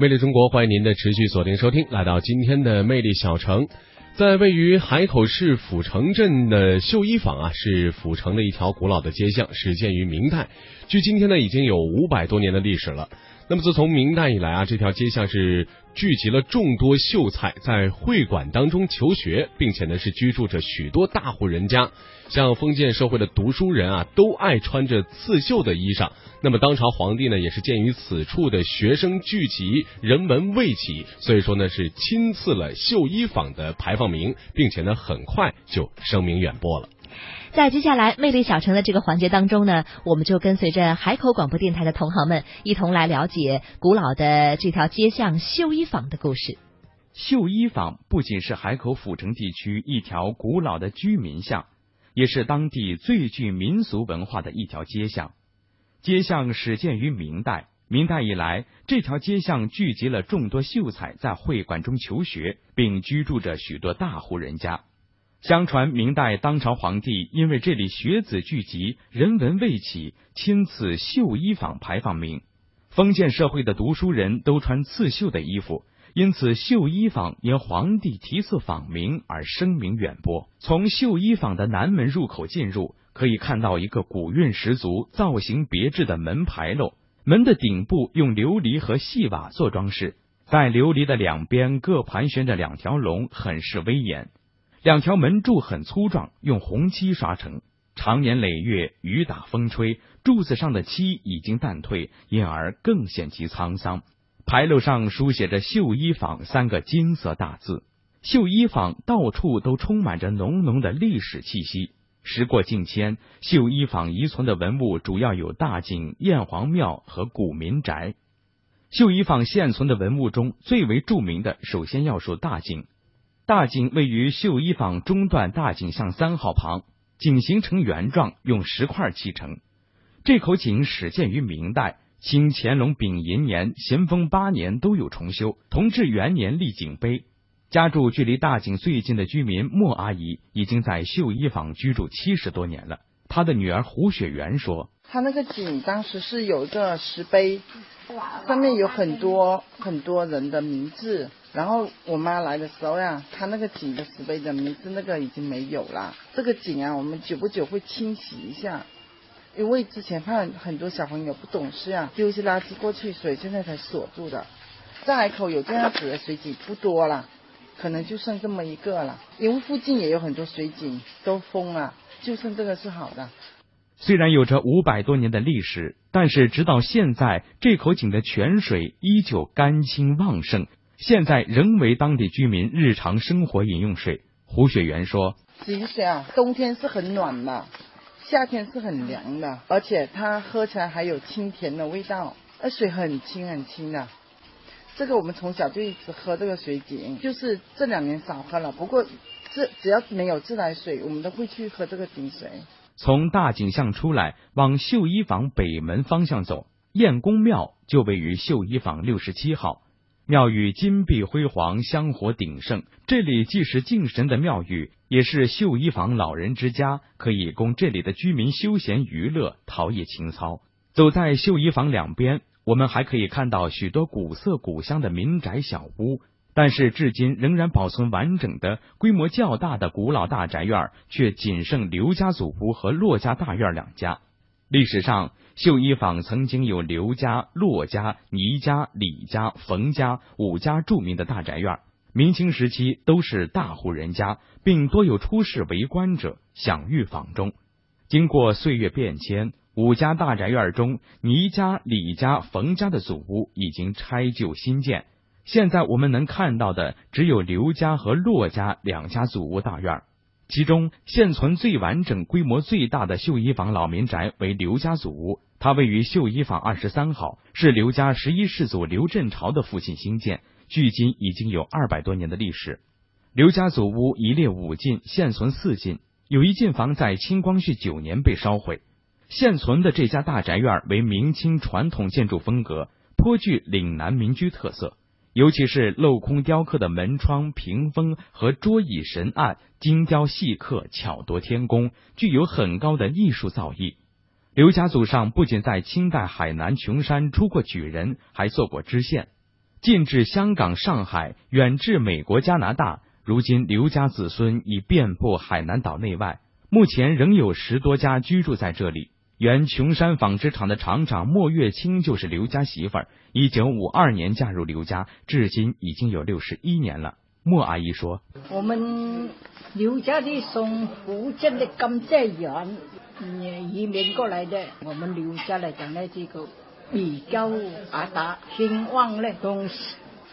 魅力中国，欢迎您的持续锁定收听，来到今天的魅力小城，在位于海口市府城镇的绣衣坊啊，是府城的一条古老的街巷，始建于明代，距今天呢已经有五百多年的历史了。那么自从明代以来啊，这条街巷是聚集了众多秀才在会馆当中求学，并且呢是居住着许多大户人家。像封建社会的读书人啊，都爱穿着刺绣的衣裳。那么当朝皇帝呢，也是鉴于此处的学生聚集，人文未起，所以说呢是亲赐了绣衣坊的牌坊名，并且呢很快就声名远播了。在接下来魅力小城的这个环节当中呢，我们就跟随着海口广播电台的同行们，一同来了解古老的这条街巷绣衣坊的故事。绣衣坊不仅是海口府城地区一条古老的居民巷，也是当地最具民俗文化的一条街巷。街巷始建于明代，明代以来，这条街巷聚集了众多秀才在会馆中求学，并居住着许多大户人家。相传明代当朝皇帝因为这里学子聚集，人文未起，亲赐绣衣坊牌坊名。封建社会的读书人都穿刺绣的衣服，因此绣衣坊因皇帝题赐坊名而声名远播。从绣衣坊的南门入口进入，可以看到一个古韵十足、造型别致的门牌楼。门的顶部用琉璃和细瓦做装饰，在琉璃的两边各盘旋着两条龙，很是威严。两条门柱很粗壮，用红漆刷成，常年累月雨打风吹，柱子上的漆已经淡褪，因而更显其沧桑。牌楼上书写着“绣衣坊”三个金色大字。绣衣坊到处都充满着浓浓的历史气息。时过境迁，绣衣坊遗存的文物主要有大井、燕皇庙和古民宅。绣衣坊现存的文物中最为著名的，首先要数大井。大井位于绣衣坊中段大井巷三号旁，井形成圆状，用石块砌成。这口井始建于明代，清乾隆丙寅年、咸丰八年都有重修。同治元年立井碑。家住距离大井最近的居民莫阿姨，已经在绣衣坊居住七十多年了。她的女儿胡雪媛说：“她那个井当时是有一个石碑，上面有很多很多人的名字。”然后我妈来的时候呀，她那个井的石碑的名字那个已经没有了。这个井啊，我们久不久会清洗一下，因为之前怕很多小朋友不懂事啊，丢些垃圾过去，所以现在才锁住的。在海口有这样子的水井不多了，可能就剩这么一个了。因为附近也有很多水井都封了，就剩这个是好的。虽然有着五百多年的历史，但是直到现在，这口井的泉水依旧甘清旺盛。现在仍为当地居民日常生活饮用水。胡雪媛说：“井水啊，冬天是很暖的，夏天是很凉的，而且它喝起来还有清甜的味道，那水很清很清的。这个我们从小就一直喝这个水井，就是这两年少喝了。不过这只要没有自来水，我们都会去喝这个井水。”从大井巷出来，往秀衣坊北门方向走，燕公庙就位于秀衣坊六十七号。庙宇金碧辉煌，香火鼎盛。这里既是敬神的庙宇，也是绣衣坊老人之家，可以供这里的居民休闲娱乐、陶冶情操。走在绣衣坊两边，我们还可以看到许多古色古香的民宅小屋，但是至今仍然保存完整的、规模较大的古老大宅院，却仅剩刘家祖屋和骆家大院两家。历史上。绣衣坊曾经有刘家、骆家、倪家、李家、冯家五家著名的大宅院，明清时期都是大户人家，并多有出仕为官者享誉坊中。经过岁月变迁，五家大宅院中，倪家、李家、冯家的祖屋已经拆旧新建，现在我们能看到的只有刘家和骆家两家祖屋大院。其中现存最完整、规模最大的绣衣坊老民宅为刘家祖屋，它位于绣衣坊二十三号，是刘家十一世祖刘振朝的父亲兴建，距今已经有二百多年的历史。刘家祖屋一列五进，现存四进，有一进房在清光绪九年被烧毁。现存的这家大宅院为明清传统建筑风格，颇具岭南民居特色。尤其是镂空雕刻的门窗、屏风和桌椅神案，精雕细刻，巧夺天工，具有很高的艺术造诣。刘家祖上不仅在清代海南琼山出过举人，还做过知县。近至香港、上海，远至美国、加拿大。如今刘家子孙已遍布海南岛内外，目前仍有十多家居住在这里。原琼山纺织厂的厂长莫月清就是刘家媳妇儿，一九五二年嫁入刘家，至今已经有六十一年了。莫阿姨说：“我们刘家的从福建的甘蔗园移民过来的，我们刘家来讲呢，这个比较发达兴旺呢，从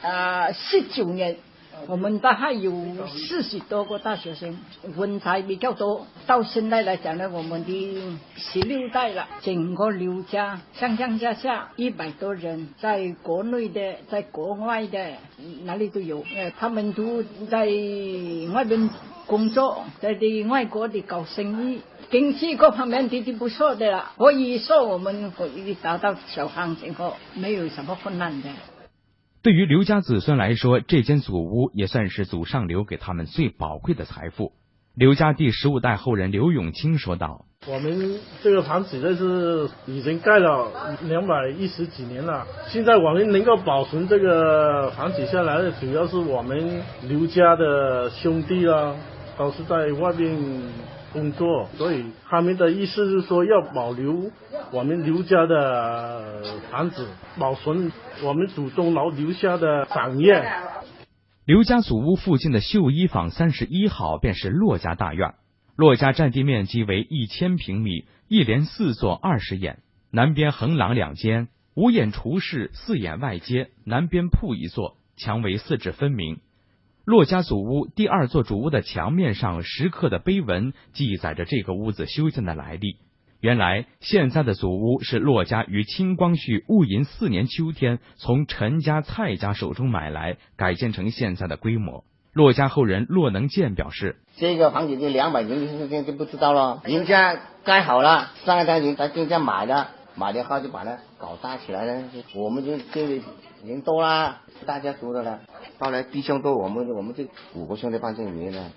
啊十九年。”我们大概有四十多个大学生，文才比较多。到现在来讲呢，我们的十六代了，整个刘家上上下下一百多人，在国内的，在国外的，哪里都有。呃，他们都在外边工作，在的外国的搞生意，经济各方面都是不错的了。可以说，我们可以达到小康情况，没有什么困难的。对于刘家子孙来说，这间祖屋也算是祖上留给他们最宝贵的财富。刘家第十五代后人刘永清说道：“我们这个房子这是已经盖了两百一十几年了，现在我们能够保存这个房子下来的，主要是我们刘家的兄弟啊，都是在外面。”工作，所以他们的意思是说要保留我们刘家的房子，保存我们祖宗老留下的产业。刘家祖屋附近的绣衣坊三十一号便是骆家大院，骆家占地面积为一千平米，一连四座二十眼，南边横廊两间，五眼厨室，四眼外街，南边铺一座，墙围四指分明。骆家祖屋第二座主屋的墙面上石刻的碑文，记载着这个屋子修建的来历。原来，现在的祖屋是骆家于清光绪戊寅四年秋天从陈家、蔡家手中买来，改建成现在的规模。骆家后人骆能建表示：“这个房子就两百年就不知道了，人家盖好了，上一代人在人家买的，买的话就把它搞大起来了。我们就这里人多啦，大家熟的了。”后来弟兄多，我们我们这五个兄弟搬进里面了。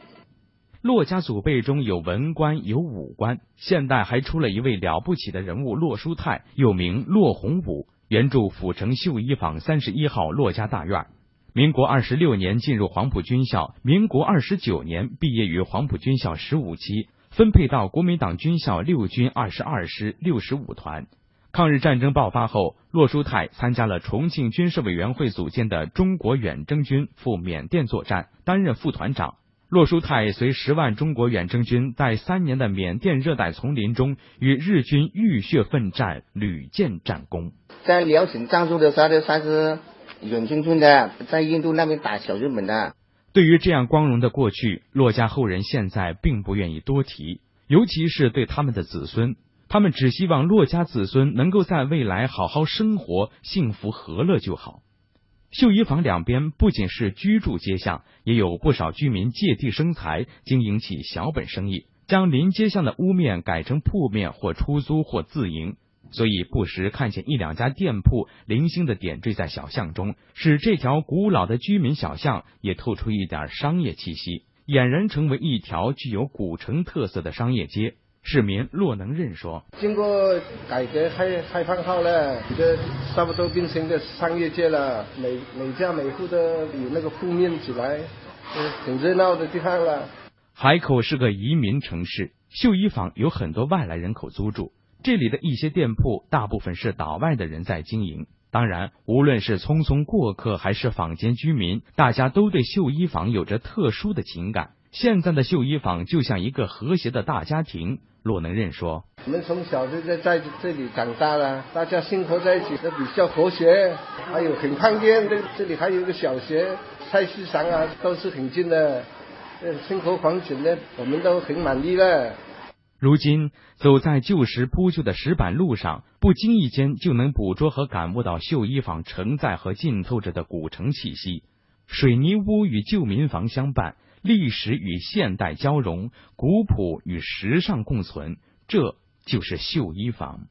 骆家祖辈中有文官，有武官，现代还出了一位了不起的人物骆书泰，又名骆洪武，原住府城绣衣坊三十一号骆家大院。民国二十六年进入黄埔军校，民国二十九年毕业于黄埔军校十五期，分配到国民党军校六军二十二师六十五团。抗日战争爆发后，洛书泰参加了重庆军事委员会组建的中国远征军，赴缅甸作战，担任副团长。洛书泰随十万中国远征军在三年的缅甸热带丛林中，与日军浴血奋战，屡建战功。在辽沈战术的时候，算是远征军的，在印度那边打小日本的。对于这样光荣的过去，骆家后人现在并不愿意多提，尤其是对他们的子孙。他们只希望骆家子孙能够在未来好好生活，幸福和乐就好。绣衣坊两边不仅是居住街巷，也有不少居民借地生财，经营起小本生意，将临街巷的屋面改成铺面，或出租或自营。所以不时看见一两家店铺零星的点缀在小巷中，使这条古老的居民小巷也透出一点商业气息，俨然成为一条具有古城特色的商业街。市民骆能任说：“经过改革开开放后呢，这差不多变成个商业街了。每每家每户都有那个铺面起来，挺热闹的地方了。”海口是个移民城市，绣衣坊有很多外来人口租住。这里的一些店铺，大部分是岛外的人在经营。当然，无论是匆匆过客还是坊间居民，大家都对绣衣坊有着特殊的情感。现在的绣衣坊就像一个和谐的大家庭。骆能任说：“我们从小就在在这里长大了，大家生活在一起都比较和谐，还有很方便。这这里还有一个小学，菜市场啊都是很近的，生活环境呢我们都很满意了。”如今走在旧时铺就的石板路上，不经意间就能捕捉和感悟到绣衣坊承载和浸透着的古城气息。水泥屋与旧民房相伴。历史与现代交融，古朴与时尚共存，这就是绣衣坊。